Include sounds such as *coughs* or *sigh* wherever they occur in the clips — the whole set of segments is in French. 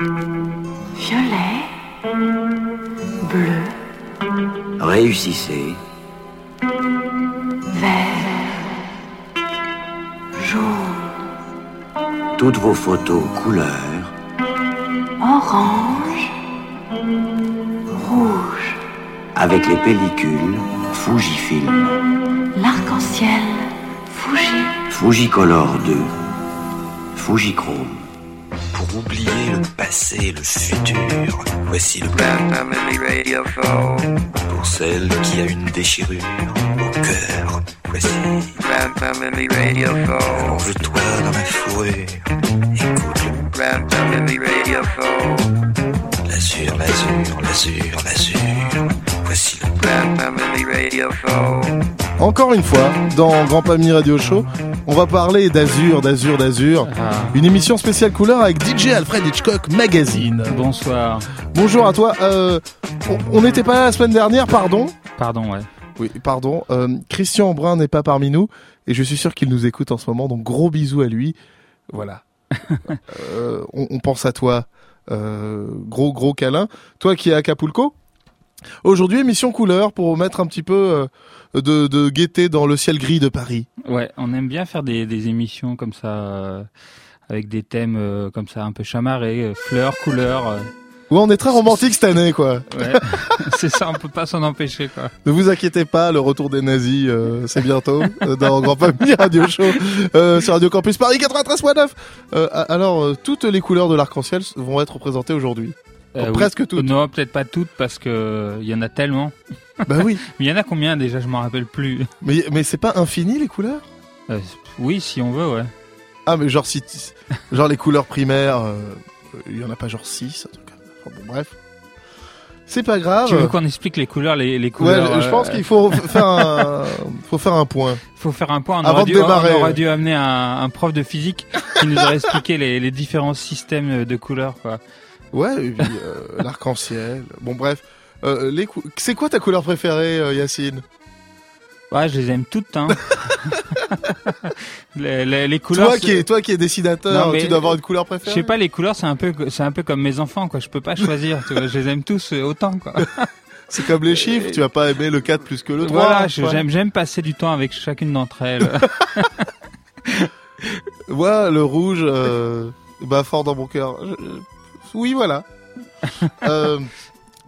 Violet. Bleu. Réussissez. Vert. Jaune. Toutes vos photos couleurs. Orange. Rouge. Avec les pellicules Fujifilm. L'arc-en-ciel. Fuji. Fujicolor 2. Fujichrome. Oublier le passé, le futur, voici le plan Family Radio Show. pour celle qui a une déchirure au cœur. Voici, Grand Family Radio Show. allonge-toi dans ma fourrure, écoute le Grand Family Radio Show. l'azur, l'azur, l'azur, l'azur. Voici le Grand Family Radio Show. Encore une fois, dans Grand Pami Radio Show, on va parler d'Azur, d'Azur, d'Azur. Ah, Une émission spéciale couleur avec DJ Alfred Hitchcock Magazine. bonsoir. Bonjour à toi. Euh, on- on n'était pas là la semaine dernière, pardon. Pardon, ouais. Oui, pardon. Euh, Christian Brun n'est pas parmi nous et je suis sûr qu'il nous écoute en ce moment. Donc gros bisous à lui. Voilà. *laughs* Euh, on, on pense à toi. Euh, gros gros câlin. Toi qui es à Acapulco. Aujourd'hui émission couleur pour mettre un petit peu euh, de, de gaieté dans le ciel gris de Paris. Ouais, on aime bien faire des, des émissions comme ça, euh, avec des thèmes euh, comme ça un peu chamarrés, euh, fleurs, couleurs. Ouais, on est très romantique cette année, quoi. ouais, *laughs* c'est ça, on peut pas s'en empêcher, quoi. Ne vous inquiétez pas, le retour des nazis, euh, c'est bientôt euh, dans Grand Famille Radio Show euh, sur Radio Campus Paris 93.9. Euh, a- alors, toutes les couleurs de l'arc-en-ciel vont être représentées aujourd'hui. Euh, oui. presque toutes. Non, peut-être pas toutes parce que il y en a tellement. *laughs* bah oui, *laughs* Mais il y en a combien déjà Je m'en rappelle plus. mais mais c'est pas infini les couleurs? Euh, oui, si on veut, ouais. Ah, mais genre si, genre les couleurs primaires, euh, il y en a pas genre 6 en tout cas. Enfin, bon, bref, c'est pas grave. Tu veux qu'on explique les couleurs, les, les Ouais, couleurs je euh, pense qu'il faut *laughs* faire un, faut faire un point. faut faire un point. On Avant de dû, démarrer, on aurait ouais. dou amener un, un prof de physique qui nous aurait expliqué les, les différents systèmes de couleurs, quoi. Ouais, et puis, euh, *laughs* l'arc-en-ciel. Bon, bref. Euh, les cou- C'est quoi ta couleur préférée, euh, Yacine? Ouais, je les aime toutes, hein. *laughs* les, les, les couleurs. Toi c'est- qui es, toi qui es dessinateur, Non, mais- tu dois avoir une couleur Je préférée. sais pas, les couleurs, c'est un peu, c'est un peu comme mes enfants, quoi. Je peux pas choisir. tu vois, je les aime tous euh, autant, quoi. *laughs* C'est comme les chiffres, tu vas pas aimer le 4 plus que le 3. voilà, je- j'aime, j'aime passer du temps avec chacune d'entre elles. Moi, le rouge, euh, bah fort dans mon cœur. Je- je- Oui, voilà. *laughs* Euh,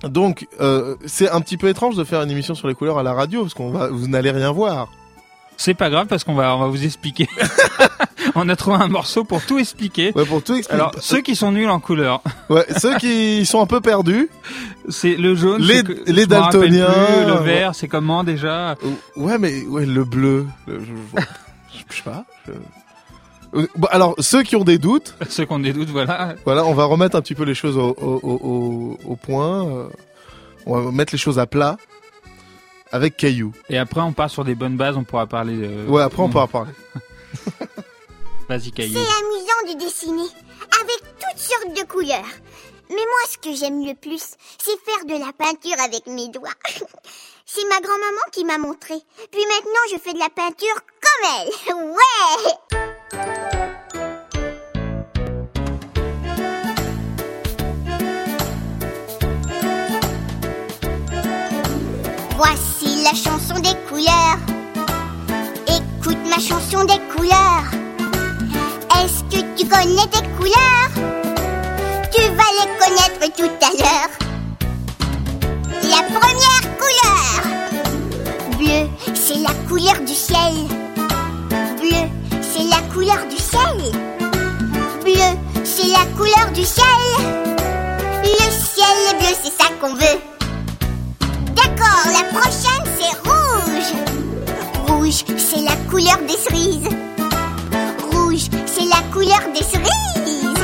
donc, euh, c'est un petit peu étrange de faire une émission sur les couleurs à la radio parce qu'on va, vous n'allez rien voir. c'est pas grave parce qu'on va, on va vous expliquer. *laughs* on a trouvé un morceau pour tout expliquer. Ouais, pour tout expliquer. Alors, ceux qui sont nuls en couleurs, ouais, ceux qui sont un peu perdus. c'est le jaune, Les- que- les daltoniens, plus, le ouais. vert, c'est comment déjà? Ouais, mais ouais, le bleu. le- je, je- je *laughs* sais pas. Euh, Bon, alors, ceux qui ont des doutes, *laughs* Ceux qui ont des doutes, voilà. voilà, on va remettre un petit peu les choses au, au, au, au- au point. euh, on va mettre les choses à plat avec Caillou. Et après, on part sur des bonnes bases, on pourra parler. De... Ouais, après on pourra parler. *laughs* Vas-y, Caillou. C'est amusant de dessiner, avec toutes sortes de couleurs. Mais moi, ce que j'aime le plus, c'est faire de la peinture avec mes doigts. *laughs* C'est ma grand-maman qui m'a montré. Puis maintenant, je fais de la peinture comme elle. Ouais Voici la chanson des couleurs. Écoute ma chanson des couleurs. Est-ce que tu connais tes couleurs? Tu vas les connaître tout à l'heure. La première couleur. Bleu, c'est la couleur du ciel. Bleu, c'est la couleur du ciel. Bleu, c'est la couleur du ciel. Le ciel est bleu, c'est ça qu'on veut. D'accord, la prochaine c'est rouge. Rouge, c'est la couleur des cerises. Rouge, c'est la couleur des cerises.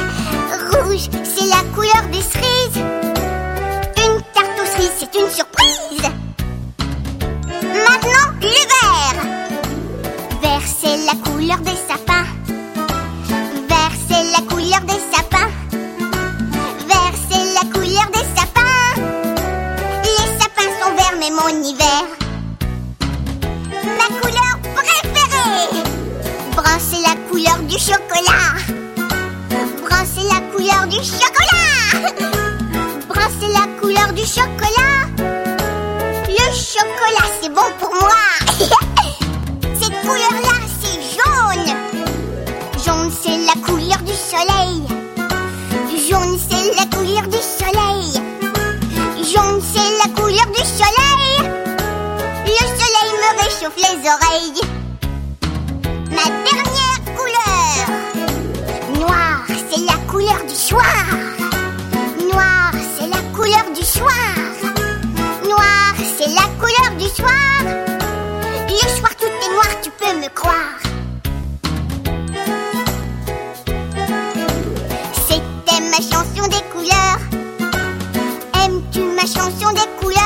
Rouge, c'est la couleur des cerises. Une tarte aux cerises, c'est une surprise. Maintenant, le vert. C'est la couleur des sapins. Vert, c'est la couleur des sapins. Vert, c'est la couleur des sapins. Les sapins sont verts, mais mon hiver. Ma couleur préférée. Brun, c'est la couleur du chocolat. Brun, c'est la couleur du chocolat. Brun, c'est la couleur du chocolat. Le chocolat, c'est bon pour moi. *laughs* Cette couleur-là, soleil. Jaune, c'est la couleur du soleil. Jaune, c'est la couleur du soleil. Le soleil me réchauffe les oreilles. Ma dernière couleur. Noir, c'est la couleur du soir. Noir, c'est la couleur du soir. Noir, c'est la couleur du soir. Le soir, tout est noir, tu peux me croire. de culé.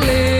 Gladly.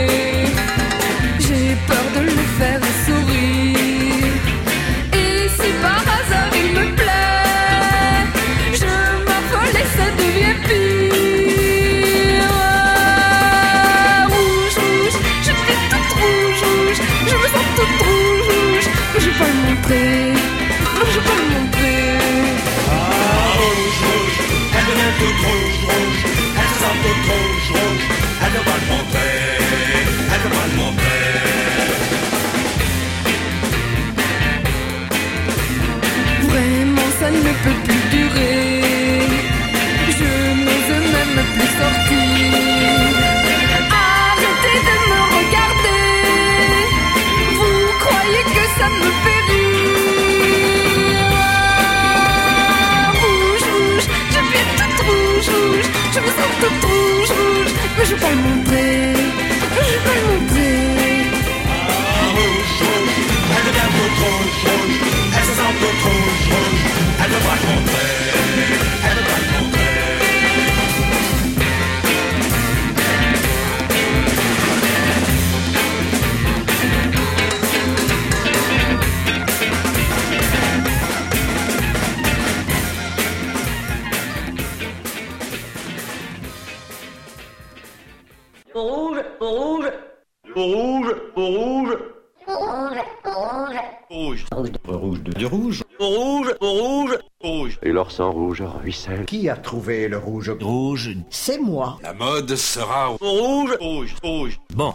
Rouge ruisselle. Qui a trouvé le rouge Rouge. C'est moi. La mode sera rouge, rouge. Rouge. Bon,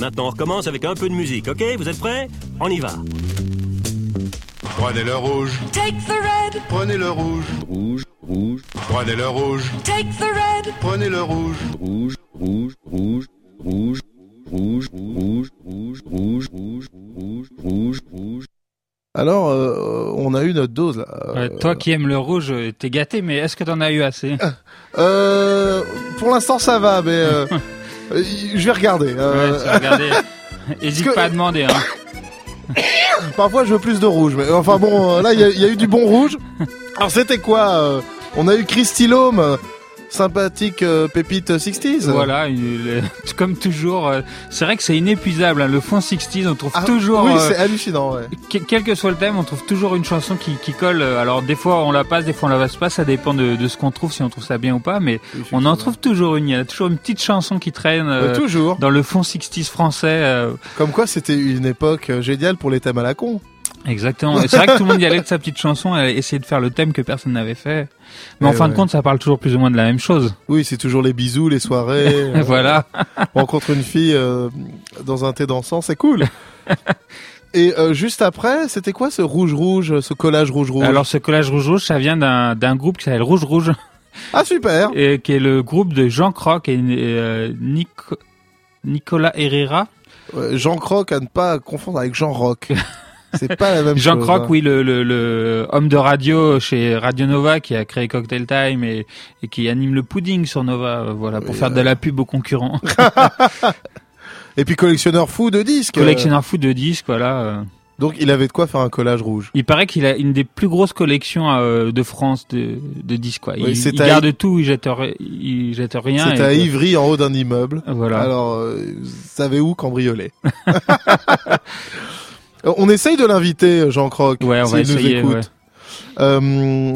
maintenant on recommence avec un peu de musique, ok Vous êtes prêts On y va. Prenez le rouge, Take the red, prenez le rouge, Rouge, rouge, prenez le rouge, take the red. prenez le rouge. rouge, rouge, rouge, rouge, rouge, rouge, rouge, rouge, rouge, rouge, rouge, rouge. Alors, euh, on a eu notre dose là. Ouais, toi qui aimes le rouge, euh, t'es gâté, mais est-ce que t'en as eu assez? *laughs* Euh, pour l'instant, ça va, mais euh, *laughs* euh, je vais regarder. euh, Ouais, tu vas regarder. *laughs* Hésite que- pas à demander. Hein. *coughs* Parfois, je veux plus de rouge, mais enfin bon, euh, là, il y, a- il y a eu du bon rouge. Alors, c'était quoi euh, On a eu Christy Lome, euh, sympathique euh, pépite 60s. Voilà, il est- *laughs* comme toujours. euh, C'est vrai que c'est inépuisable. hein, Le fond 60s, on trouve Ah, toujours. Oui, euh, c'est hallucinant, ouais. que- quel que soit le thème, on trouve toujours une chanson qui, qui colle. euh, Alors des fois on la passe, des fois on la passe pas, ça dépend de, de ce qu'on trouve, si on trouve ça bien ou pas. Mais on en trouve toujours une. Il y a toujours une petite chanson qui traîne euh, Ouais, toujours. dans le fond 60s français. euh, Comme quoi, c'était une époque euh, géniale pour les thèmes à la con. Exactement. C'est vrai que tout le monde y allait de sa petite chanson, et essayer de faire le thème que personne n'avait fait. Mais en Eh fin de compte, ça parle toujours plus ou moins de la même chose. Oui, c'est toujours les bisous, les soirées. *laughs* euh, voilà. on rencontre une fille euh, dans un thé dansant, c'est cool. *laughs* Et euh, juste après, c'était quoi ce rouge rouge, ce collage rouge rouge? Alors ce collage rouge rouge, ça vient d'un d'un groupe qui s'appelle Rouge Rouge. Ah super. et qui est le groupe de Jean Croc et euh, Nico- Nicolas Herrera. Jean Croc à ne pas confondre avec Jean Rock. *laughs* C'est pas la même Jean chose. Croc, hein. oui, le, le, le homme de radio chez Radio Nova qui a créé Cocktail Time et, et qui anime le pudding sur Nova, euh, voilà, pour faire de la pub aux concurrents. *laughs* *laughs* Et puis collectionneur fou de disques. Collectionneur fou de disques, voilà. euh. Donc il avait de quoi faire un collage rouge. Il paraît qu'il a une des plus grosses collections euh, de France de, de disques, quoi. Il c'est il garde tout, il jette, il jette rien. Et- à Ivry en haut d'un immeuble. Voilà. Alors, euh, vous savez où cambrioler *laughs* On essaye de l'inviter, Jean Croc. Ouais, on va s'il nous essayer, écoute. ouais. Euh,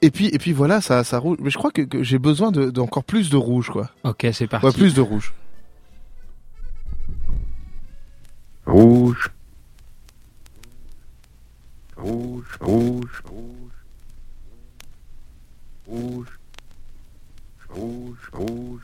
et puis, et puis voilà, ça, ça rouge. Mais je crois que, que j'ai besoin de, d'encore plus de rouge, quoi. Ok, c'est parti. Ouais, plus de rouge. Rouge. Rouge, rouge, rouge. Rouge. Rouge, rouge,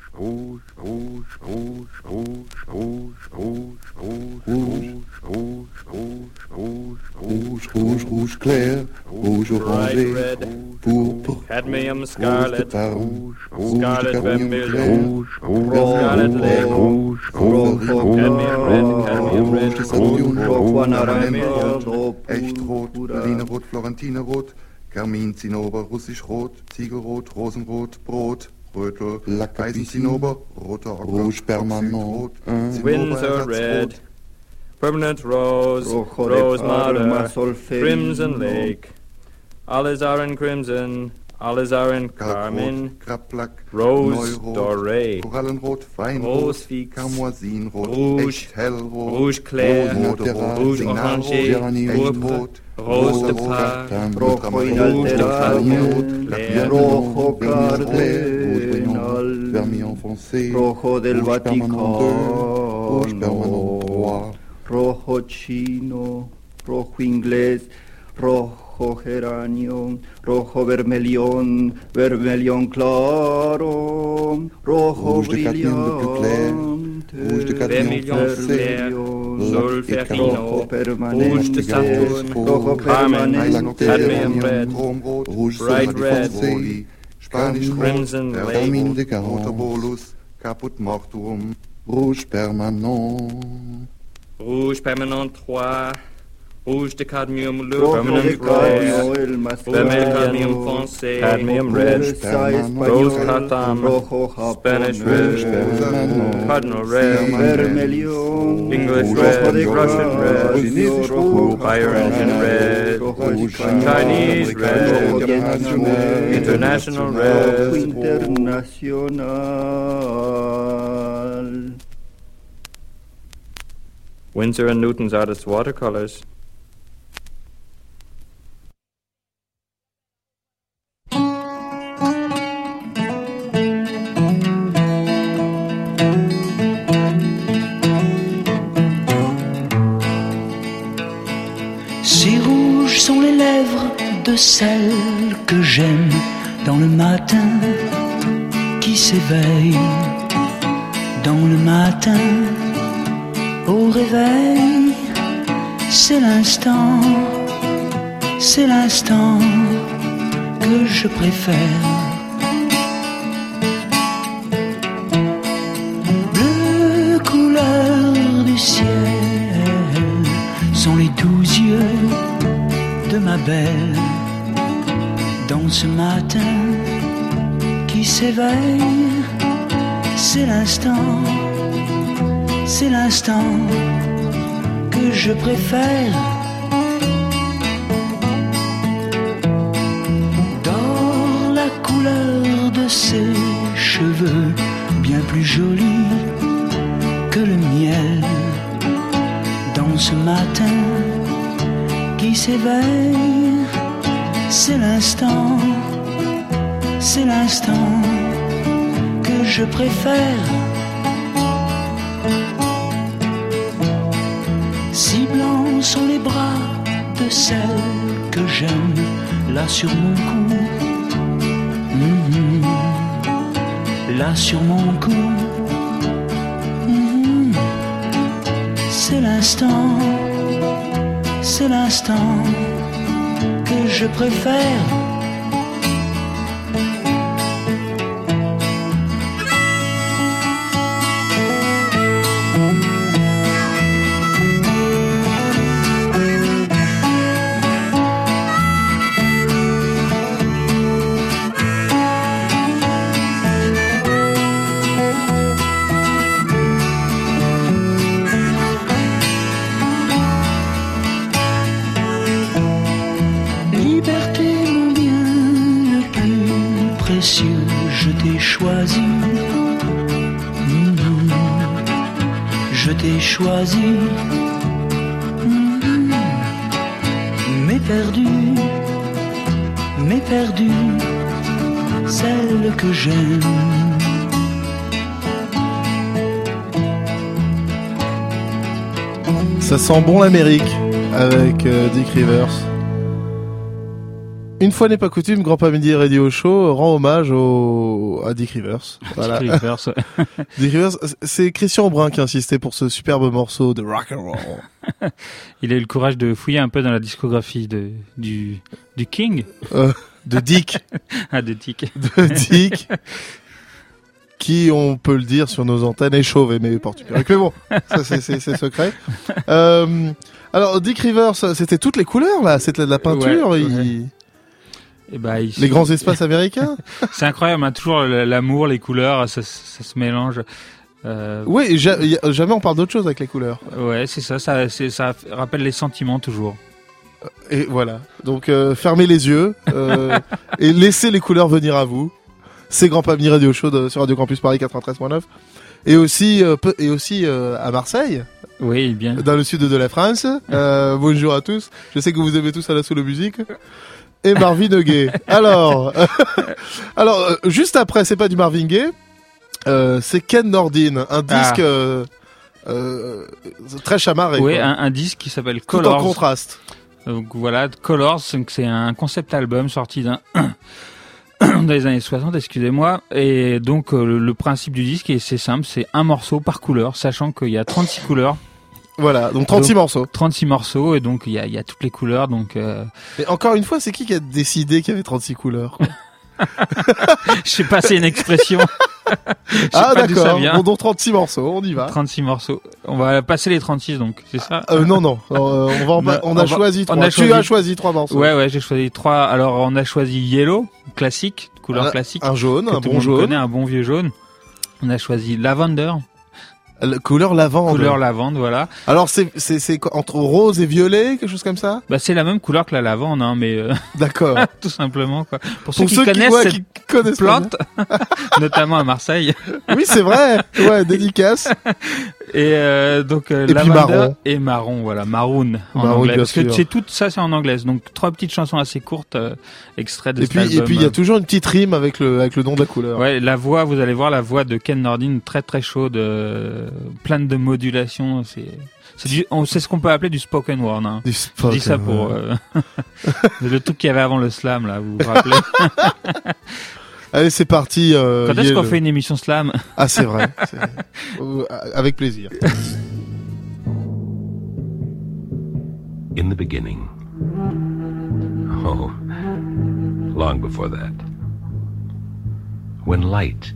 rouge clair, rouge orangé, pourpre, cadmium, scarlet, rouge, scarlet, vermilion, rouge, scarlet, lait, rouge, rouge, cadmium, red, cadmium, red, rouge, rot, rot, echt rot, Berliner rot, Florentiner rot, Karmin, Zinnober, russisch rot, Ziegelrot, Rosenrot, Brot, Rötel, Eisenzinnober, roter Ocker, Rouge permanent, un. Äh, Windsor red, permanent rose, Rojo de rose Parma, madder, Solferino. crimson lake, alizarin crimson, Alizarin, Carmen, Kraplak, Rose, Doré, Korallenrot, Weinrot, Roswix, Camoisinrot, Rouge, Hellrot, Rouge Clair, Moderat, Rouge Orangé, Burbrot, Rose de Parme, Rojo del Rojo Cardinal, Vermillon foncé, Rojo del Vaticano, Rouge Permanent Rojo Chino, Rojo Inglés, Rojo rojo geranium, rojo vermelión, vermelión claro, rojo brillante, vermilion vert, solferino, rouge de Saturn, rojo permanente, cadmium red, bright red, Spanish crimson, vermin de Carontabolus, caput mortuum, rouge permanent, rouge permanent 3, rouge de cadmium le rojo permanent de rose, vermel cadmium foncé, cadmium red, rose catam, Spanish red, cardinal red, vermelión, English red, Russian red, cadmio, rojo fire engine red, Chinese red, international red, internacional. Winsor and Newton's artist watercolors. Qui s'éveille. C'est l'instant, c'est l'instant que je préfère. Si blancs sont les bras de celle que j'aime là sur mon cou. Mhm. Là sur mon cou. Mhm. C'est l'instant, c'est l'instant que je préfère. Sent bon l'Amérique avec euh, Dick Rivers. Une fois n'est pas coutume, Grand Pas Midi Radio Show rend hommage au... à Dick Rivers. Voilà. Dick Rivers, ouais. *laughs* Dick Rivers, c'est Christian Brun qui insistait pour ce superbe morceau de rock and roll. *laughs* Il a eu le courage de fouiller un peu dans la discographie de, du, du King. Euh, de Dick. *laughs* ah, de Dick. De Dick. Qui, on peut le dire sur nos antennes, est chauve et mais porte. Mais bon, ça c'est- secret. *laughs* Euh, alors, Dick Rivers, c'était toutes les couleurs là, c'était de la peinture. Ouais, il- Et bah, il- Les grands espaces américains *laughs* C'est incroyable, hein, toujours l'amour, les couleurs, ça, ça se mélange. Euh, Oui, jamais on parle d'autre chose avec les couleurs. Ouais, c'est ça, ça, rappelle les sentiments toujours. Et voilà. Donc euh, fermez les yeux euh, *laughs* et laissez les couleurs venir à vous. C'est Grand Pamini Radio Show de- sur Radio Campus Paris 93.9 et aussi euh, et aussi euh, à Marseille. Oui, bien. Dans le sud de la France. *laughs* Euh, bonjour à tous. Je sais que vous aimez tous à la solo musique. Et Marvin Gaye. *laughs* Alors, *laughs* alors juste après, c'est pas du Marvin Gaye, c'est Ken Nordin, un disque Ah. euh, très chamarré. Oui, un, un disque qui s'appelle Tout en Colors. contraste. Donc voilà, Colors, c'est un concept album sorti d'un *clears throat* *clears throat* dans les années 60, excusez-moi. Et donc euh, le, le principe du disque, est c'est simple, c'est un morceau par couleur, sachant qu'il y a 36 couleurs. Voilà, donc 36 morceaux. 36 morceaux, et donc il y a, il y a toutes les couleurs, donc... euh, Et encore une fois, c'est qui qui a décidé qu'il y avait 36 couleurs *laughs* *laughs* Je sais pas, c'est une expression. Ah d'accord, bon donc 36 morceaux, on y va. 36 morceaux. On va passer les 36 donc, c'est ça Euh, non, non, euh, on, va en pa- on a va- choisi trois. on a Tu choisi- as choisi trois morceaux. Ouais, ouais, j'ai choisi trois. Alors, on a choisi Yellow, classique, couleur Un- classique. un jaune, un bon jaune. connaît, un bon vieux jaune. On a choisi Lavender, La couleur lavande. couleur lavande, voilà. Alors c'est c'est entre rose et violet, quelque chose comme ça? Bah, c'est la même couleur que la lavande, hein, mais euh, *laughs* D'accord. *laughs* tout simplement quoi. Pour ceux qui ceux qui- connaissent ouais, cette qui connaissent plante, *laughs* notamment à Marseille. oui, c'est vrai. Ouais, dédicace. Et euh, donc euh, Et marron. et marron, voilà, maroon en Maroon, anglais. Parce que c'est tout ça, c'est en anglaise. Donc trois petites chansons assez courtes, euh, extraits de Et cet puis et album. puis il y a toujours une petite rime avec le avec le nom de la couleur. Ouais, la voix, vous allez voir la voix de Ken Nordin très très chaude, euh, pleine de modulation. C'est c'est ce qu'on peut appeler du spoken word. Hein. Du Je dis ça pour euh, *laughs* le truc qu'il y avait avant le slam là. Vous vous rappelez *laughs* Allez, c'est parti. euh, Quand est-ce qu'on fait une émission slam Ah, c'est vrai. *laughs* Euh, avec plaisir. In the beginning. Oh, long before that. When light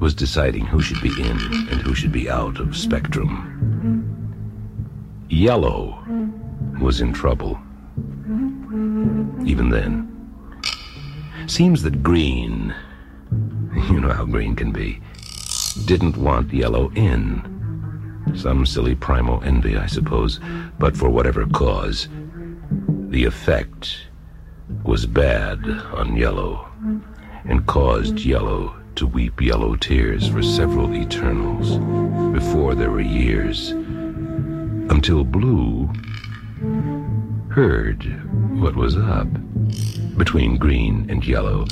was deciding who should be in and who should be out of spectrum, yellow was in trouble. Even then. Seems that green, *laughs* you know how green can be, didn't want yellow in. Some silly primal envy, I suppose, but for whatever cause, the effect was bad on Yellow and caused Yellow to weep yellow tears for several eternals before there were years, until Blue heard what was up between Green and Yellow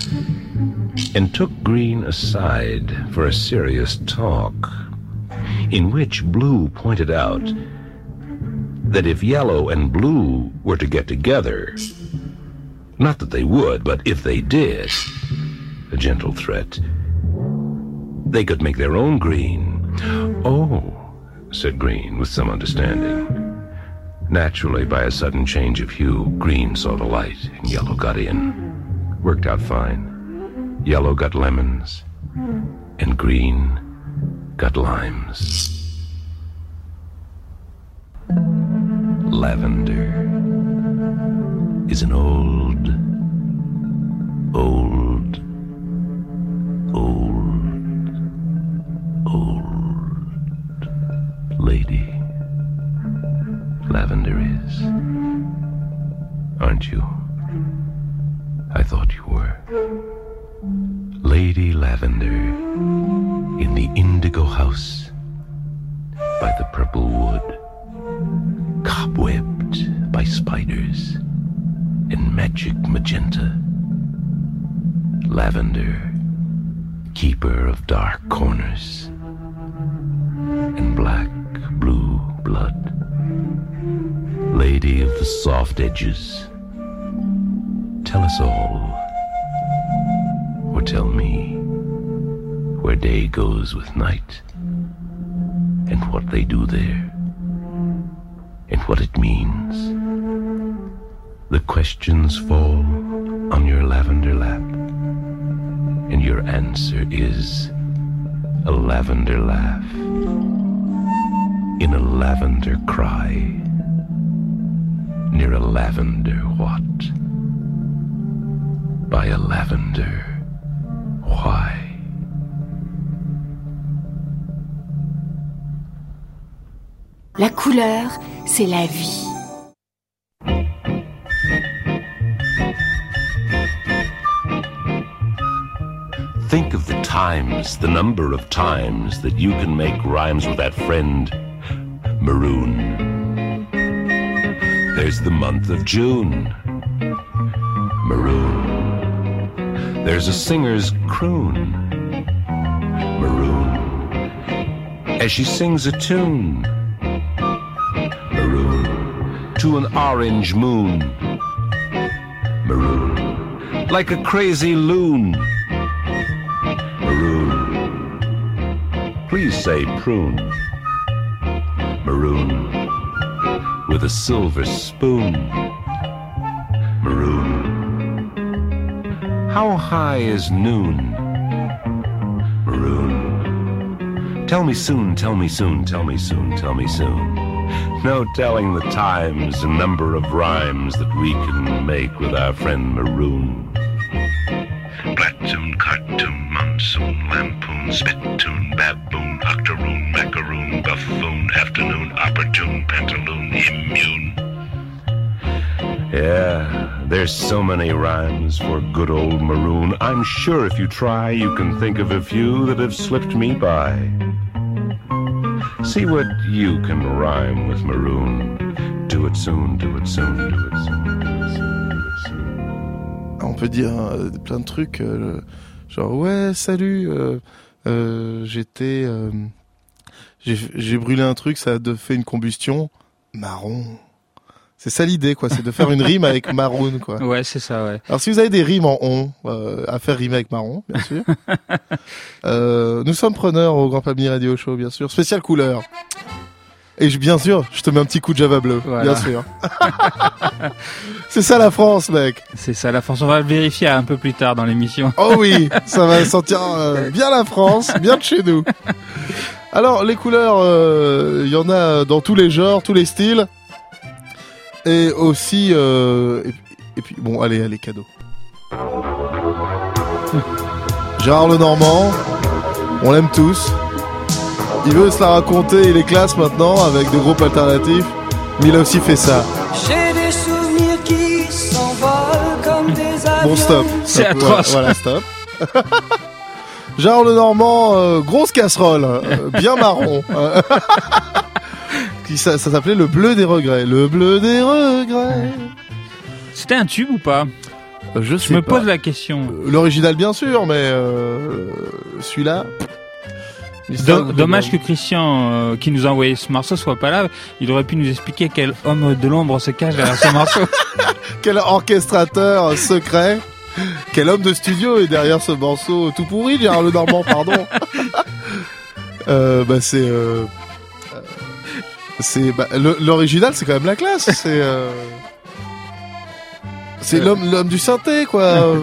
and took Green aside for a serious talk in which Blue pointed out that if Yellow and Blue were to get together, not that they would, but if they did, a gentle threat, they could make their own green. Oh, said Green with some understanding. Naturally, by a sudden change of hue, Green saw the light and Yellow got in. Worked out fine. Yellow got lemons, and Green got limes. Lavender is an old, Aren't you? I thought you were. Lady lavender in the indigo house by the purple wood, cobwebbed by spiders in magic magenta. Lavender, keeper of dark corners and black blue blood, lady of the soft edges. Tell us all, or tell me, where day goes with night, and what they do there, and what it means. The questions fall on your lavender lap, and your answer is a lavender laugh in a lavender cry near a lavender what by a lavender why La couleur, c'est la vie. Think of the times, the number of times that you can make rhymes with that friend, Maroon. There's the month of June, Maroon. There's a singer's croon, Maroon. As she sings a tune, Maroon. To an orange moon, Maroon. Like a crazy loon. Maroon. Please say prune. Maroon. With a silver spoon. How high is noon? Maroon. Tell me soon, tell me soon, tell me soon, tell me soon. No telling the times and number of rhymes that we can make with our friend Maroon. Many rhymes for good old Maroon. I'm sure if you try, you can think of a few that have slipped me by. See what you can rhyme with Maroon. Do it soon, do it soon, do it soon. On peut dire euh, plein de trucs, euh, genre ouais, salut, euh, j'étais, j'ai brûlé un truc, ça a fait une combustion marron. C'est ça l'idée, quoi, c'est de faire une rime avec maroon, quoi. *laughs* Ouais, c'est ça, ouais. Alors si vous avez des rimes en on euh, à faire rimer avec marron, bien sûr. *laughs* euh, nous sommes preneurs au Grand Pamini Radio Show, bien sûr. Spécial couleur. Et je, bien sûr, je te mets un petit coup de Java bleu, Voilà. bien sûr. *laughs* C'est ça la France, mec. C'est ça, la France. On va le vérifier un peu plus tard dans l'émission. Oh oui, ça va sentir euh, bien la France, bien de chez nous. Alors les couleurs, euh, il y en a dans tous les genres, tous les styles, et aussi euh, et, et puis bon, allez, allez, cadeau. Gérard Lenormand, on l'aime tous. Il veut se la raconter, il est classe maintenant avec des groupes alternatifs, mais il a aussi fait ça. J'ai des souvenirs qui s'envolent comme des avions. Bon stop. C'est atroce. Voilà, stop. *laughs* Gérard Lenormand, euh, grosse casserole, euh, bien marron. euh, *laughs* qui ça, ça s'appelait le bleu des regrets. Le bleu des regrets. C'était un tube ou pas? Euh, Je, sais me pas. pose la question. L'original bien sûr, mais celui-là. Do- dommage que Christian, euh, qui nous a envoyé ce morceau, soit pas là. Il aurait pu nous expliquer quel homme de l'ombre se cache derrière ce morceau. *laughs* Quel orchestrateur secret. *laughs* Quel homme de studio est derrière ce morceau tout pourri, Gérard Lenormand, pardon. *laughs* euh, bah c'est euh, euh, c'est bah, le- l'original, c'est quand même la classe. C'est euh, c'est l'homme l'homme du synthé quoi.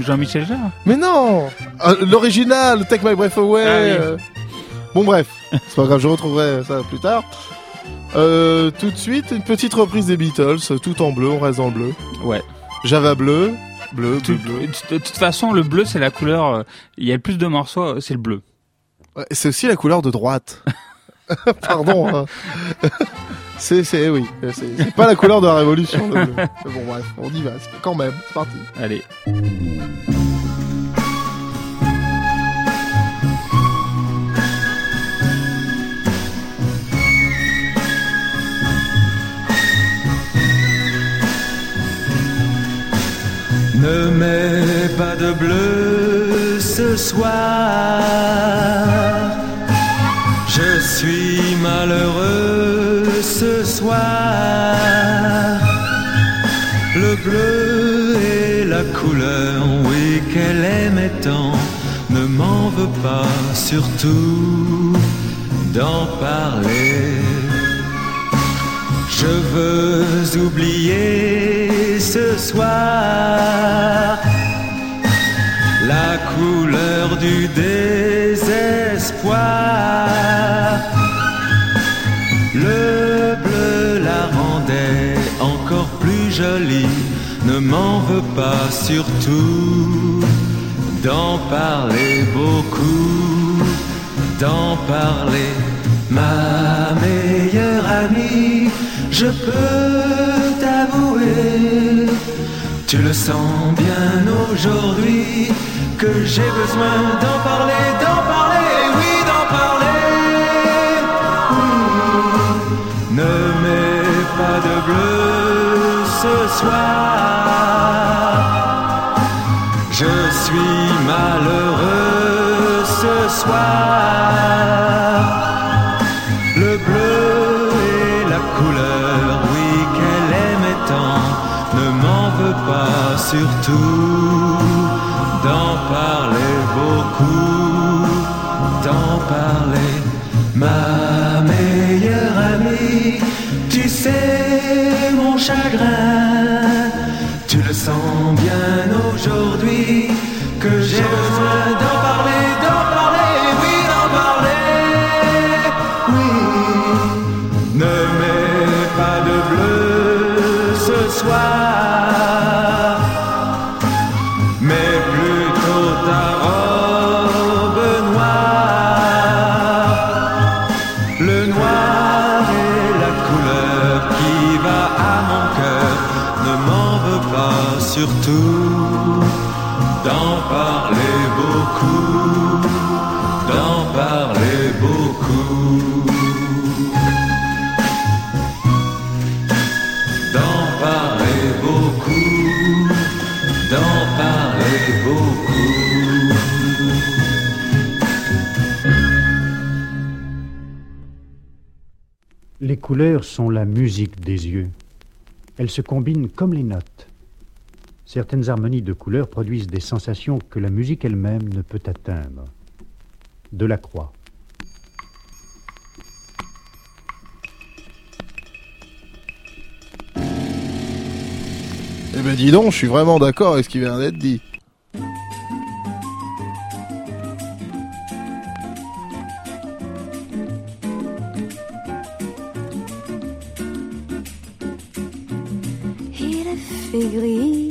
Jean-Michel Jarre. Mais non, Euh, l'original, Take My Breath Away. Ah oui. Bon bref, c'est pas grave, je retrouverai ça plus tard. Tout de suite, une petite reprise des Beatles, tout en bleu, on reste le bleu. Ouais. Java bleu, bleu, Tout- bleu, bleu. de toute façon, le bleu, c'est la couleur. euh, Il y a le plus de morceaux, euh, c'est le bleu. C'est aussi la couleur de droite. *laughs* Pardon. hein. c'est, c'est, oui, c'est, pas la couleur de la révolution. le bleu. *laughs* Bon, bref, on y va, quand même, c'est parti. Allez. Ne mets pas de bleu ce soir. Je suis malheureux ce soir. Le bleu est la couleur, oui qu'elle aimait tant. Ne m'en veux pas, surtout d'en parler. Je veux oublier ce soir la couleur du désespoir. Le bleu la rendait encore plus jolie. Ne m'en veux pas, surtout d'en parler beaucoup, d'en parler. Ma meilleure amie, je peux tu le sens bien aujourd'hui que j'ai besoin d'en parler, d'en parler, oui, d'en parler. Oui. Ne mets pas de bleu ce soir. Je suis malheureux couleurs sont la musique des yeux. Elles se combinent comme les notes. Certaines harmonies de couleurs produisent des sensations que la musique elle-même ne peut atteindre. De la croix. Eh ben dis donc, je suis vraiment d'accord avec ce qui vient d'être dit. Fait gris,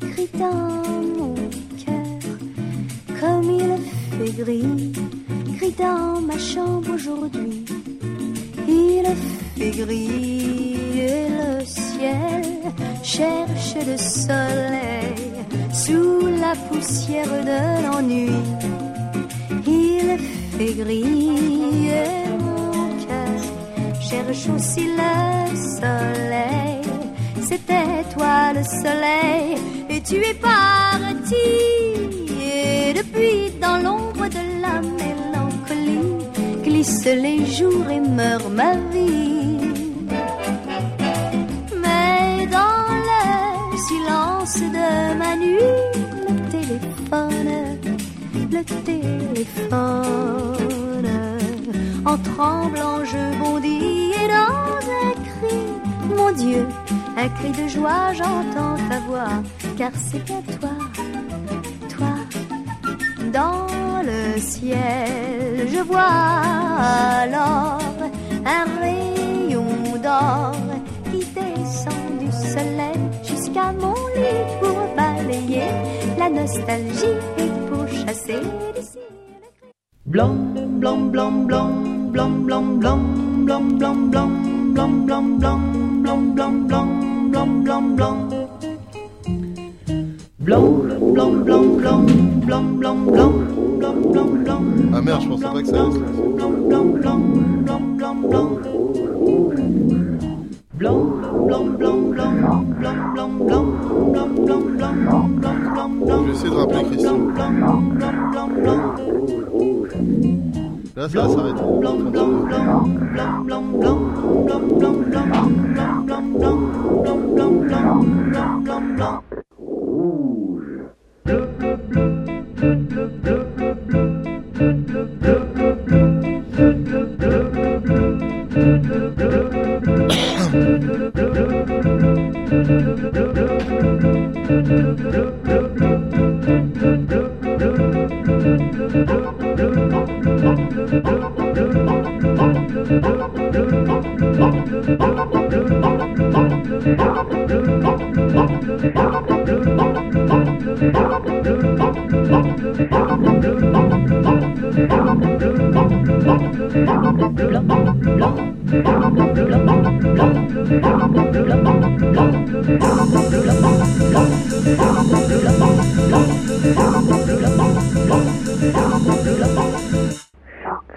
gris dans mon cœur, comme il fait gris, gris dans ma chambre aujourd'hui. Il fait gris et le ciel cherche le soleil sous la poussière de l'ennui. Il fait gris et mon cœur cherche aussi le soleil. C'était toi le soleil et tu es parti. Et depuis dans l'ombre de la mélancolie glissent les jours et meurt ma vie. Mais dans le silence de ma nuit, le téléphone, le téléphone, en tremblant je bondis et dans un cri, mon Dieu, un cri de joie, j'entends ta voix, car c'est à toi, toi, dans le ciel, je vois alors un rayon d'or qui descend du soleil jusqu'à mon lit pour balayer la nostalgie et pour chasser d'ici. Blanc, blanc, blanc, blanc, blanc, blanc, blanc, blanc, blanc, blanc, blanc, blanc, blanc, blanc, blanc, blanc, blanc, blanc, blanc. Blanc, blanc, blanc, blanc, blanc, blanc, blanc, blanc, blanc, blanc. Ah merde, je pensais pas que ça allait. Blanc, blanc, blanc, blanc, blanc, blanc. Je vais essayer de rappeler Christian. That's ça va s'arrêter. Rouge. Bleu, bleu, bleu, bleu, bleu, bleu.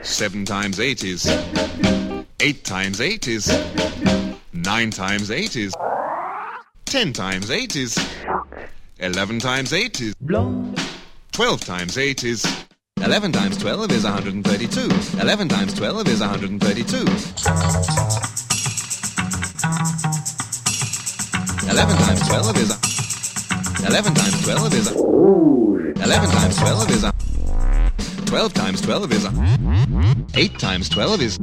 Seven times eight is. Eight times eight is. Nine times eight is. Ten times eight is. Eleven times eight is. Twelve times eight is. Eleven times twelve is 132. Eleven times twelve is 132. Eleven times twelve is. 11 times 12 is a... 11 times 12 is a... 12 times 12 is a... 8 times 12 is...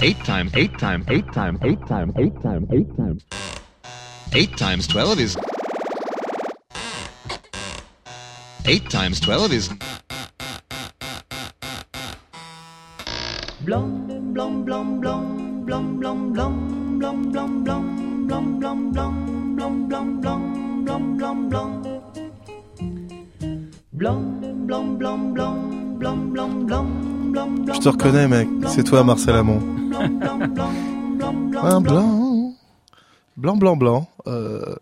8 times 8 times 8 times 8 times 8 times 8 times... 8 times 12 is... 8 times 12 is... Blom, blom, blom, blom, blom, blom, blom, blom, blom, blom, blom, blom, blom, blom, blom, blom. Je te reconnais, mec. C'est toi, Marcel Amont. Un blanc. Blanc, blanc, blanc. Euh,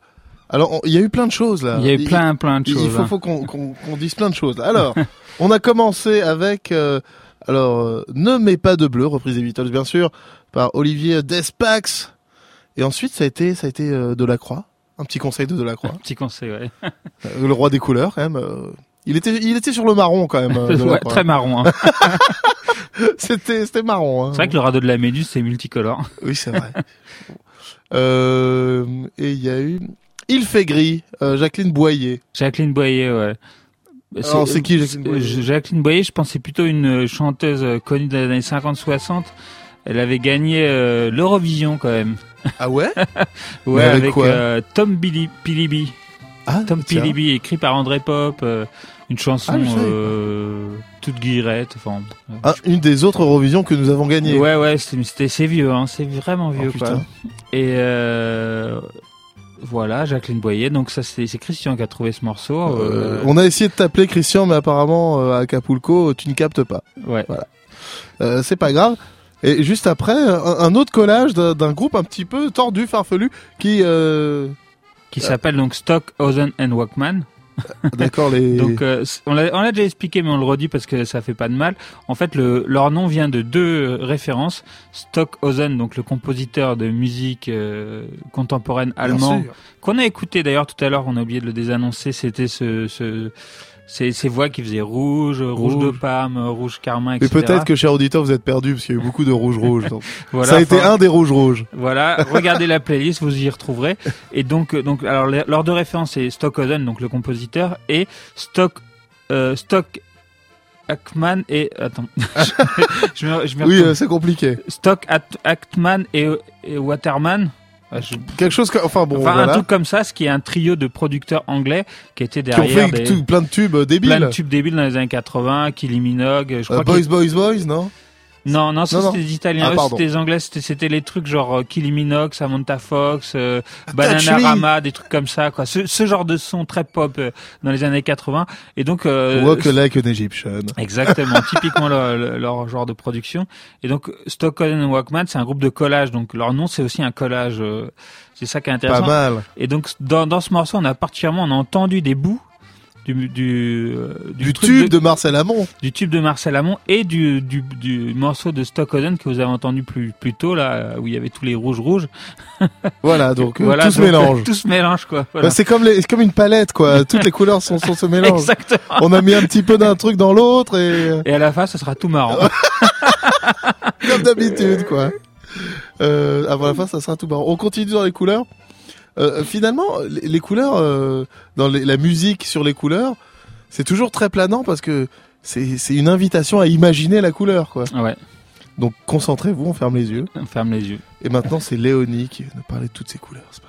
Alors, on- il y a eu plein de choses là. Il y a eu plein, plein de choses, Il faut, hein. faut qu'on dise plein de choses. là. Alors, on a commencé avec, euh, alors, euh, Ne mets pas de bleu, reprise des Beatles bien sûr, par Olivier Despax. Et ensuite, ça a été, ça a été euh, Delacroix. Un petit conseil de Delacroix. Petit conseil, ouais. Euh, le roi des couleurs, quand même. euh, Il était, il était sur le marron quand même. euh, *laughs* Ouais, très marron. Hein. *laughs* c'était, c'était marron. Hein. C'est vrai que le radeau de la Méduse, c'est multicolore. Oui, c'est vrai. Euh, et il y a eu Il fait gris, euh, Jacqueline Boyer. Jacqueline Boyer, ouais. Alors, c'est qui, Jacqueline Boyer Jacqueline Boyer, je pense c'est plutôt une chanteuse connue des années 50-60. Elle avait gagné euh, l'Eurovision quand même. Ah ouais *laughs* Ouais, Mais avec avec, quoi euh, Tom Billy, Pilibi. Ah, Tom. Pilibi, écrit par André Pop, euh, une chanson Ah, euh, toute guillerette. Enfin, Ah, une des autres Eurovisions que nous avons gagnées. Ouais, ouais, c'était, c'est vieux, hein, c'est vraiment vieux, Oh, quoi. putain. Et voilà, Jacqueline Boyer. Donc ça, c'est, Christian qui a trouvé ce morceau. On a essayé de t'appeler Christian, mais apparemment à Acapulco, tu ne captes pas. Ouais. Voilà. C'est pas grave. Et juste après, un, autre collage d'un, groupe un petit peu tordu, farfelu, qui, euh, qui s'appelle donc Stockhausen and Walkman. d'accord, les. *laughs* Donc euh, on l'a déjà expliqué mais on le redit parce que ça fait pas de mal. En fait le leur nom vient de deux références. Stockhausen donc le compositeur de musique euh, contemporaine allemand qu'on a écouté d'ailleurs tout à l'heure, on a oublié de le désannoncer, c'était ce ce ces, ces voix qui faisaient rouge, rouge, de Rouge. Parme, rouge carmin, Et etc. peut-être que, cher auditeur, vous êtes perdu, parce qu'il y a eu beaucoup de rouge-rouge. *laughs* donc. Voilà, Ça a été un des rouges-rouges. Voilà, regardez la playlist, vous y retrouverez. Et donc, euh, donc, alors, leur de référence c'est Stockhausen, donc le compositeur, et Stock, euh, Stock Ackman et attends, *laughs* je Oui, euh, c'est compliqué. Stock Ackman et, et Waterman. Ah, je- Quelque chose que, enfin bon, Enfin, voilà. un truc comme ça, ce qui est un trio de producteurs anglais qui étaient qui ont derrière fait des, plein de tubes euh, débiles. plein de tubes débiles dans les années 80, Kylie Minogue, je Euh, crois boys, qu'il- boys, boys, non? Non, non, ça c'était des Italiens. Ah, c'était des Anglais. C'était, les trucs genre euh, Kylie Minogue, Samantha Fox, euh, Touch Banana Me. Rama, des trucs comme ça, quoi. Ce, ce genre de son très pop euh, dans les années 80. Et donc, euh, Walk like an Egyptian. Exactement, *laughs* typiquement leur, leur- leur genre de production. Et donc Stockholm Walkman, c'est un groupe de collage. Donc leur nom, c'est aussi un collage. euh, c'est ça qui est intéressant. Pas mal. Et donc dans, dans ce morceau, on a particulièrement on a entendu des bouts du du, euh, Du tube de Marcel Amont. du tube de Marcel Amont et du, du, du morceau de Stockhausen que vous avez entendu plus plus tôt là où il y avait tous les rouges rouges. *laughs* Voilà, donc euh, Voilà, tout se mélange. *laughs* Tout se mélange quoi. Voilà. Bah, c'est comme les, comme une palette quoi. *laughs* Toutes les couleurs sont, sont se mélangent. Exactement. On a mis un petit peu d'un truc dans l'autre et Et à la fin, ça sera tout marrant. comme d'habitude quoi. Euh, avant la fin, ça sera tout marrant. On continue dans les couleurs. Euh, finalement, les, couleurs euh, dans les- la musique sur les couleurs, c'est toujours très planant parce que c'est c'est une invitation à imaginer la couleur quoi. Ouais. Donc concentrez-vous, on ferme les yeux. On ferme les yeux. Et maintenant, c'est Léonie qui va nous parler de toutes ces couleurs. C'est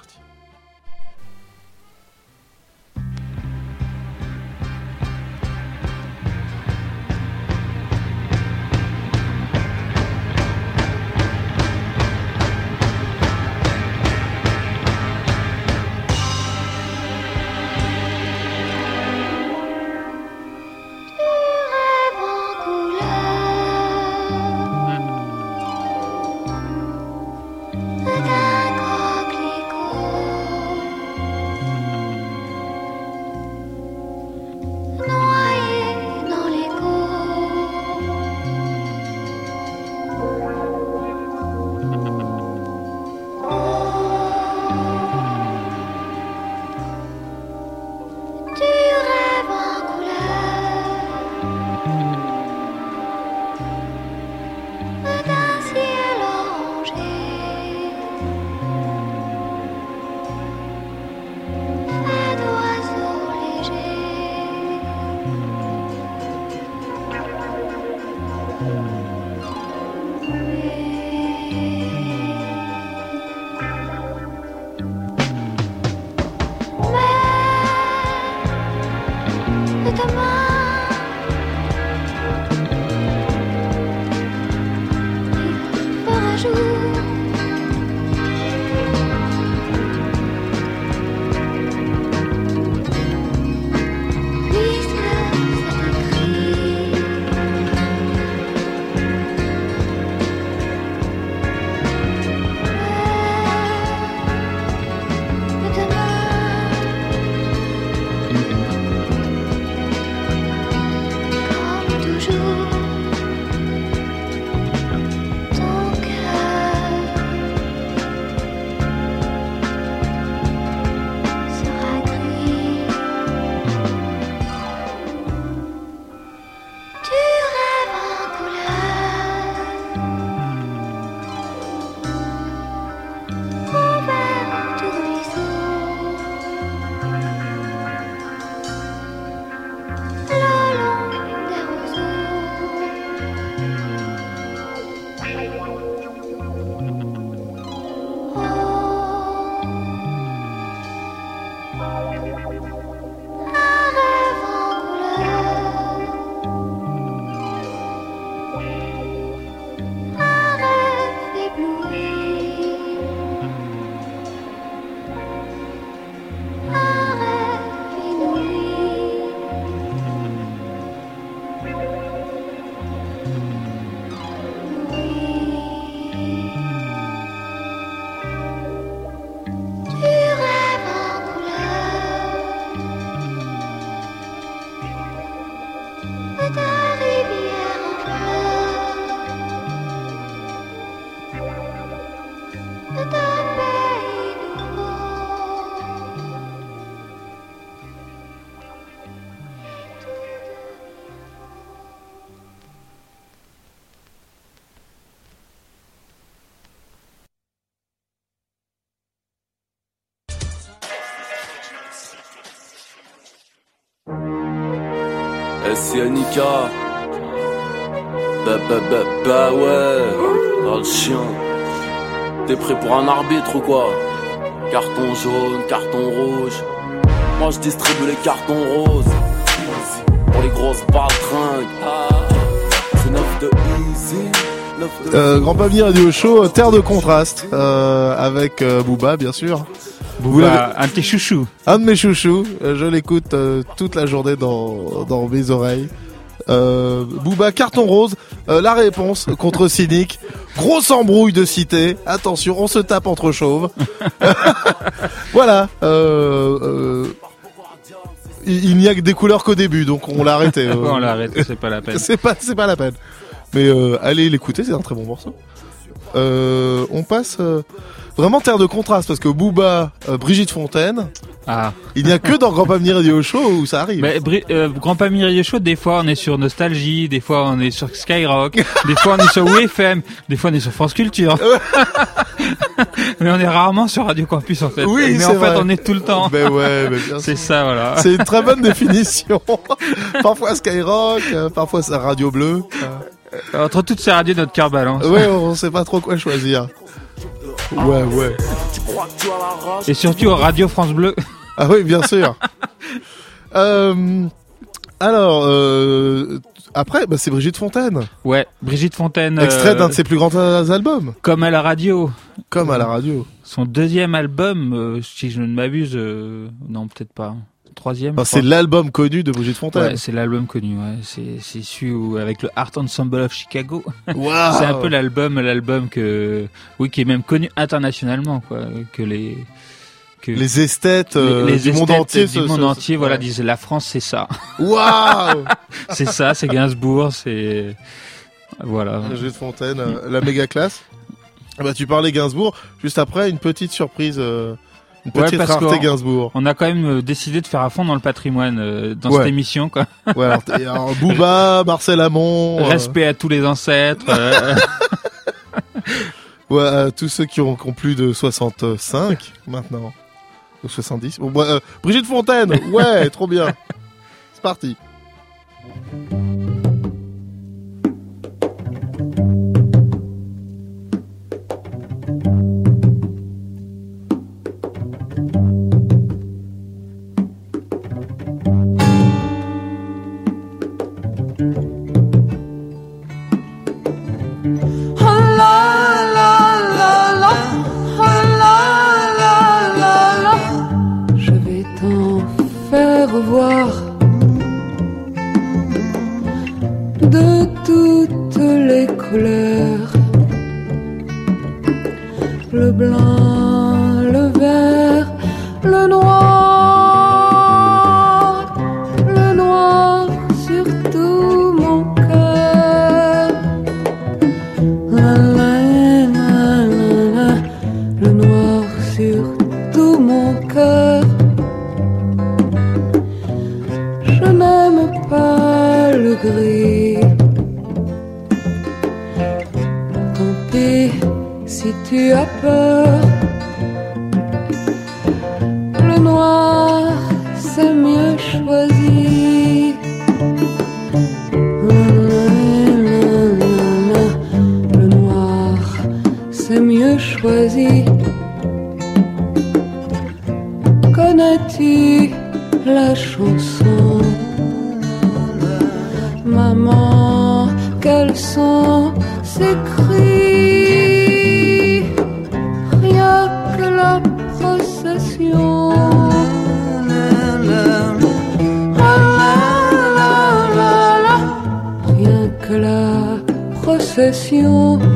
C'est Annika. Bah, bah, bah, bah ouais. Oh le chien. T'es prêt pour un arbitre ou quoi? Carton jaune, carton rouge. Moi je distribue les cartons roses. Pour les grosses baltringues. Ah, c'est 9 de easy. 9 de Euh, Grand Pavillon Radio Show, Terre de contraste, euh, avec euh, Booba bien sûr. Vous l'avez- un de tes chouchous. Un de mes chouchous, euh, je l'écoute euh, toute la journée dans, dans mes oreilles. Euh, Booba, carton rose, euh, la réponse contre Cynic. Grosse embrouille de cité. Attention, on se tape entre chauves. *laughs* voilà. Euh, il, il n'y a que des couleurs qu'au début, donc on l'a arrêté. *laughs* on l'a arrêté, c'est pas la peine. c'est pas, c'est pas la peine. Mais euh, allez l'écouter, c'est un très bon morceau. On passe vraiment terre de contraste parce que Booba, euh, Brigitte Fontaine, Ah. il n'y a que dans Grand Pamir Radio Show où ça arrive. Mais euh, Grand Pamir Radio Show, des fois on est sur Nostalgie, des fois on est sur Skyrock, *laughs* des fois on est sur WFM, des fois on est sur France Culture. *laughs* mais on est rarement sur Radio Campus en fait. Oui, mais en fait vrai. on est tout le temps. Ben ouais, ben bien *laughs* C'est ça, voilà. C'est une très bonne définition. parfois Skyrock, euh, parfois c'est Radio Bleu. Entre toutes ces radios, notre cœur balance. Ouais, on sait pas trop quoi choisir. Ouais, ouais. Et surtout Radio France Bleu. *laughs* Ah oui, bien sûr. euh, alors, euh, après, bah, c'est Brigitte Fontaine. Ouais, Brigitte Fontaine. Extrait euh, d'un de ses plus grands euh, albums. Comme à la radio. Comme à la radio. Son deuxième album, euh, si je ne m'abuse, euh, non peut-être pas. Troisième. C'est l'album connu de Brigitte Fontaine. Ouais, c'est l'album connu. Ouais. C'est c'est celui où, avec le Art Ensemble of Chicago. *laughs* C'est un peu l'album, l'album que, oui, qui est même connu internationalement, quoi. Que les que Les esthètes euh, les- les du monde entier. du se- monde entier, voilà, ouais. disent la France, c'est ça. Waouh *laughs* c'est ça, c'est Gainsbourg, c'est voilà. Brigitte Fontaine, euh, la méga classe. Ah Bah, tu parlais Gainsbourg. Juste après, une petite surprise, euh, une petite rareté Gainsbourg. On a quand même euh, décidé de faire à fond dans le patrimoine euh, dans Ouais. cette émission, quoi. Ouais, alors, *laughs* Booba, Marcel Amont. euh, Respect à tous les ancêtres. euh, *laughs* Ouais, tous ceux qui ont, qui ont plus de 65 maintenant. Ou 70. Bon, bah, euh, Brigitte Fontaine, ouais, trop bien. *laughs* C'est parti. Sur tout mon cœur. Je n'aime pas le gris. Tant pis si tu as peur. 你。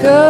good.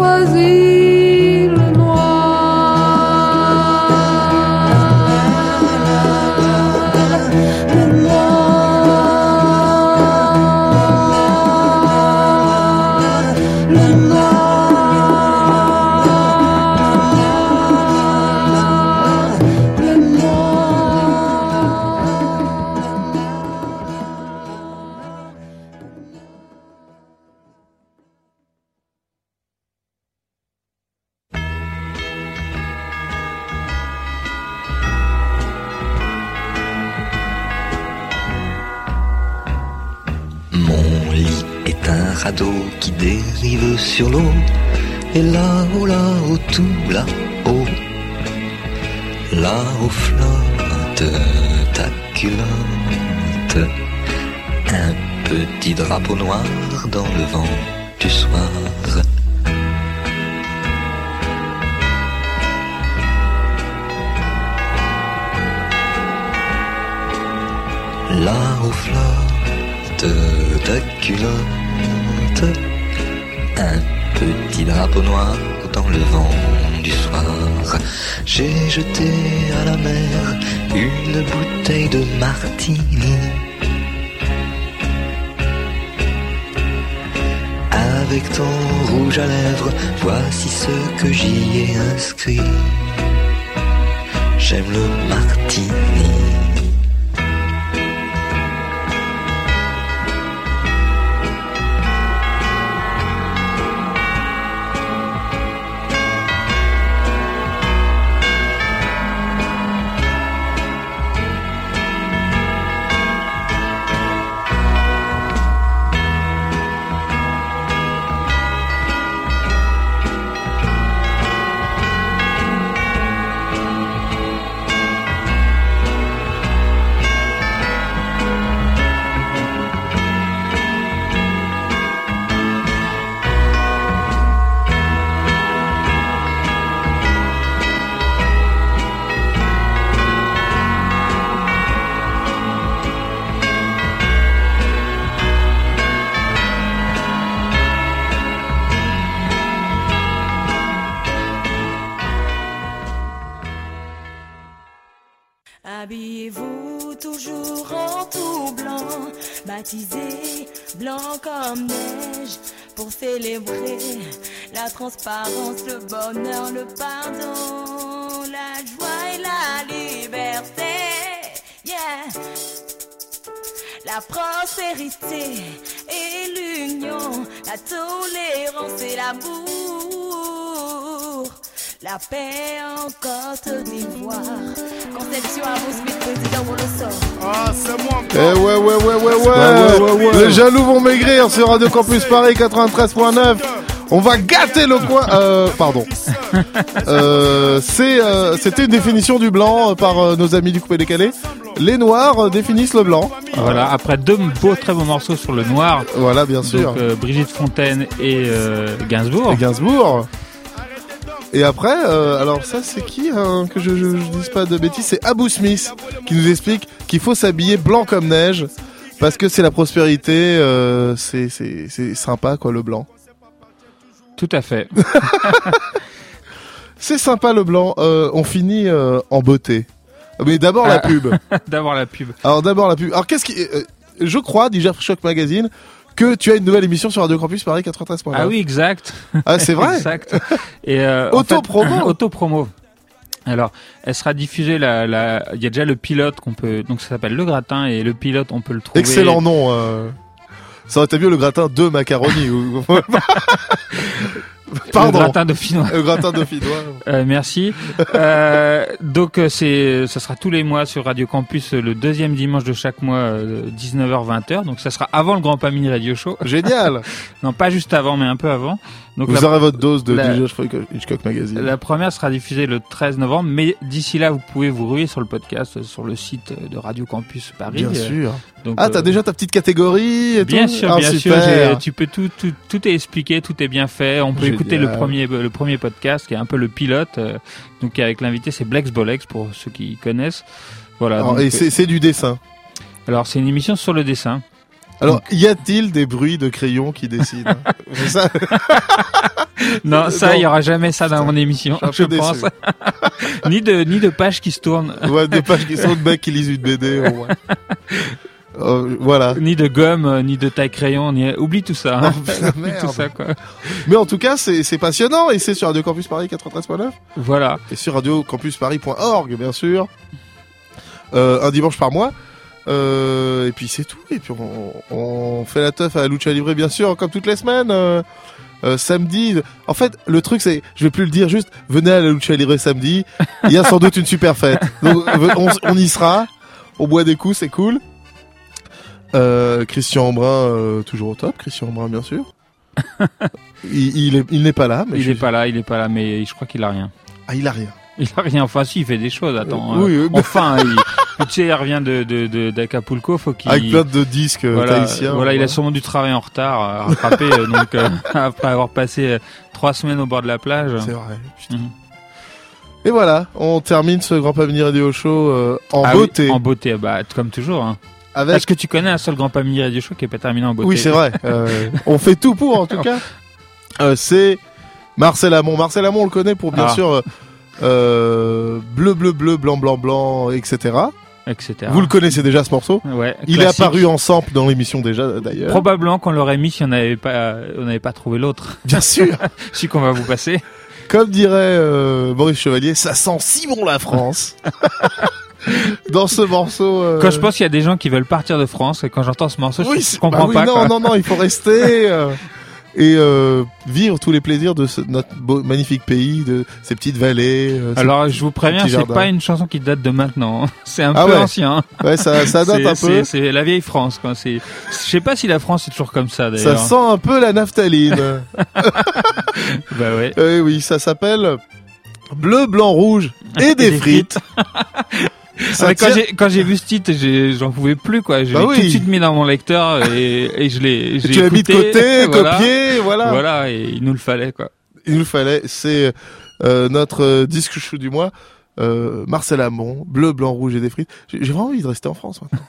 Mieux choisi transparence, le bonheur, le pardon, la joie et la liberté. Yeah! La prospérité et l'union, la tolérance et l'amour. La paix en Côte d'Ivoire. Conception à vous, Smith, président, on le sort. Ah, c'est moi Eh ouais, ouais, ouais, ouais, ouais. Ouais, ouais, ouais, ouais. Les jaloux vont maigrir sur Radio Campus Paris 93.9. On va gâter le coin. Euh, pardon. Euh, c'est, euh, c'était une définition du blanc euh, par euh, nos amis du coupé décalé. Les noirs euh, définissent le blanc. Voilà, après deux beaux, très beaux morceaux sur le noir. Voilà, bien sûr. Donc, Brigitte Fontaine et euh, Gainsbourg. Et Gainsbourg. Et après, euh, alors ça c'est qui hein, que je, je, je dise pas de bêtises, c'est Abou Smith qui nous explique qu'il faut s'habiller blanc comme neige parce que c'est la prospérité, euh, c'est c'est c'est sympa quoi le blanc. Tout à fait. *laughs* C'est sympa le blanc. Euh, on finit euh, en beauté. Mais d'abord la Ah. pub. *laughs* D'avoir la pub. Alors d'abord la pub. Alors qu'est-ce qui... euh, je crois, dit Jeff Shock Magazine, que tu as une nouvelle émission sur Radio Campus Paris 93.9. Ah oui, exact. Ah, c'est vrai *laughs* Exact. Et en Auto-promo. fait- Auto-promo. Alors, elle sera diffusée. La, la... Il y a déjà le pilote qu'on peut. Donc, ça s'appelle le gratin et le pilote, on peut le trouver. Excellent nom. Ça aurait été mieux le gratin de macaroni. *laughs* *laughs* *laughs* Pardon. Le gratin dauphinois. Le gratin dauphinois. Euh, merci. Euh, donc euh, c'est, ça sera tous les mois sur Radio Campus euh, le deuxième dimanche de chaque mois, euh, 19h-20h. Donc ça sera avant le Grand Pamini Radio Show. Génial. *laughs* non, pas juste avant, mais un peu avant. Donc Vous la- aurez votre dose de la- DJ Hitchcock Magazine. La première sera diffusée le 13 novembre, mais d'ici là, vous pouvez vous ruer sur le podcast, euh, sur le site de Radio Campus Paris. Bien Euh, sûr. donc, ah, t'as euh, déjà ta petite catégorie et Bien tout sûr, Ah, bien super. sûr. Tu peux tout, tout, tout est expliqué, tout est bien fait. On peut Génial. Écouter le premier, le premier podcast qui est un peu le pilote. euh, donc avec l'invité, c'est Blex Bolex pour ceux qui connaissent. Voilà. Alors, donc, et euh, c'est c'est du dessin. alors c'est une émission sur le dessin. Alors, y a-t-il des bruits de crayons qui dessinent *laughs* C'est ça Non, ça, Non. il y aura jamais ça dans mon émission, je pense. *laughs* ni de ni de pages qui se tournent. Ouais, des pages qui sont de mecs qui lisent une BD au moins. *laughs* Euh, voilà. Ni de gomme, euh, ni de taille crayon, ni oublie tout ça. hein. Oh, *laughs* Oublie merde. tout ça quoi. Mais en tout cas, c'est passionnant et c'est sur Radio Campus Paris 93.9 Voilà. et sur radiocampusparis.org bien sûr. Euh, un dimanche par mois. Euh, et puis c'est tout. Et puis on, on fait la teuf à Lucha Libre bien sûr, comme toutes les semaines. Euh, euh, samedi. En fait, le truc c'est, je vais plus le dire, juste venez à la Lucha Libre samedi. Il y a sans doute une super fête. Donc on, on y sera. On boit des coups, c'est cool. Euh, Christian Embrun euh, toujours au top. Christian Embrun bien sûr. *laughs* il il est- il n'est pas là. Mais il je- est pas là, il est pas là, mais je crois qu'il a rien. Ah, il a rien. Il a rien. Enfin, si, il fait des choses. Attends. Euh, oui, euh, Enfin, *laughs* il, tu sais, il revient de de de- d'Acapulco, faut qu'il. Avec plein de disques voilà, tahitiens. Voilà, il a voilà. sûrement du travail en retard à rattraper, *laughs* donc euh, après avoir passé trois semaines au bord de la plage. C'est vrai. putain. Mhm. Et voilà, on termine ce Grand Pamini Radio Show euh, en Ah oui, beauté. en beauté, bah comme toujours. Hein. Avec... Est-ce que tu connais un seul Grand Pamini Radio Show qui est pas terminé en beauté Oui, c'est vrai. *laughs* euh, on fait tout pour, en tout cas. Euh, c'est Marcel Amont. Marcel Amont, on le connaît pour bien Ah. sûr euh, bleu, bleu, bleu, blanc, blanc, blanc, etc. etc. Vous le connaissez déjà ce morceau? Ouais, Il classique. est apparu en sample dans l'émission déjà d'ailleurs. Probablement qu'on l'aurait mis si on n'avait pas, on n'avait pas trouvé l'autre. Bien sûr. *laughs* Si qu'on va vous passer. Comme dirait Maurice Chevalier, ça sent Simon la France. *laughs* *laughs* dans ce morceau. euh, Quand je pense qu'il y a des gens qui veulent partir de France et quand j'entends ce morceau, Oui, je, comprends bah oui, pas. Non, quoi. non, non, il faut rester euh, *laughs* et euh, vivre tous les plaisirs de ce- notre beau, magnifique pays, de ces petites vallées. Alors je vous préviens, c'est pas une chanson qui date de maintenant. *laughs* C'est un Ah peu ouais. ancien. Ouais, ça, ça date un peu. c'est- la vieille France, quoi. Je sais pas si la France est toujours comme ça Ça d'ailleurs. sent un peu la naphtaline. Bah ouais. Eh oui, ça s'appelle bleu, blanc, rouge et des, des frites. Ça Ah, mais quand tient- j'ai quand j'ai vu ce titre, j'en pouvais plus quoi. Je Bah l'ai oui. tout de suite mis dans mon lecteur et, et je l'ai. tu l'as mis de côté, *laughs* voilà. copié, voilà. Voilà, et il nous le fallait quoi. Il nous fallait. C'est euh, notre euh, disque chou du mois. Euh, Marcel Amont, bleu, blanc, rouge et des frites. J'ai vraiment envie de rester en France maintenant.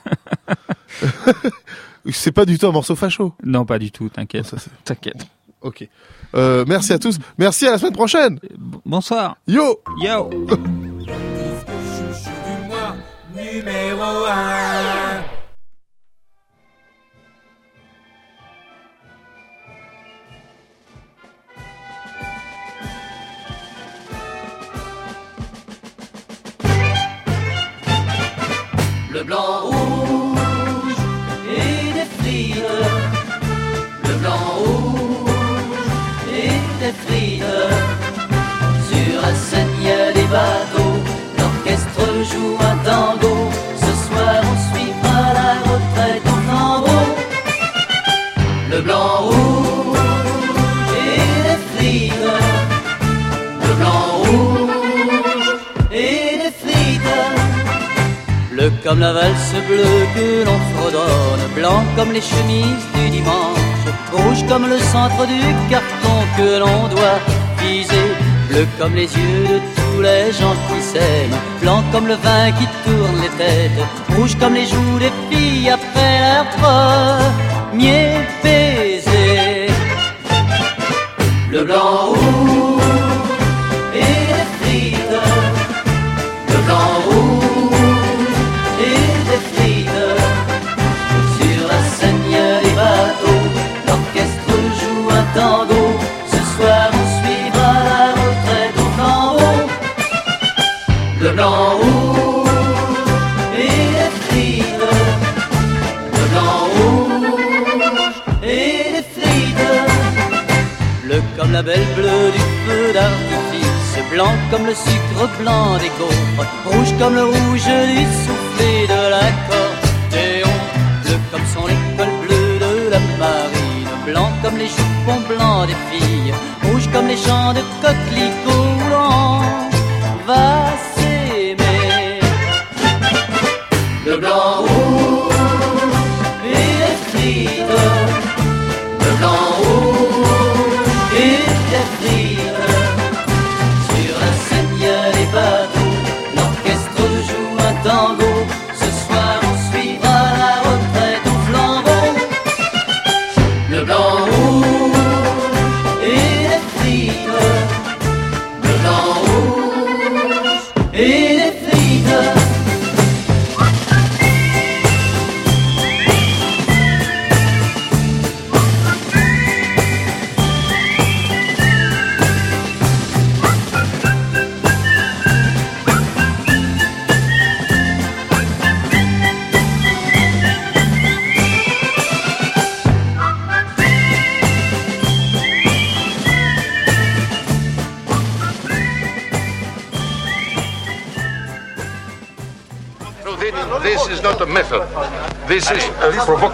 *laughs* c'est pas du tout un morceau facho. Non, pas du tout. T'inquiète. Ça, c'est- T'inquiète. Ok. Euh, merci à tous. Merci à la semaine prochaine. Bonsoir. Yo. Yo. Numéro 1 Le blanc rouge et des frites. Le blanc rouge et des frites. Sur la scène, il y a des bateaux. Comme la valse bleue que l'on fredonne, blanc comme les chemises du dimanche, rouge comme le centre du carton que l'on doit viser, bleu comme les yeux de tous les gens qui s'aiment, blanc comme le vin qui tourne les têtes, rouge comme les joues des filles après leur premier baiser. Le blanc rouge et les le la belle bleue du feu d'artifice, blanc comme le sucre blanc des gaufres, rouge comme le rouge du soufflé de l'accordéon, bleu comme son école bleue de la marine, blanc comme les jupons blancs des filles, rouge comme les champs de coquelicots blancs,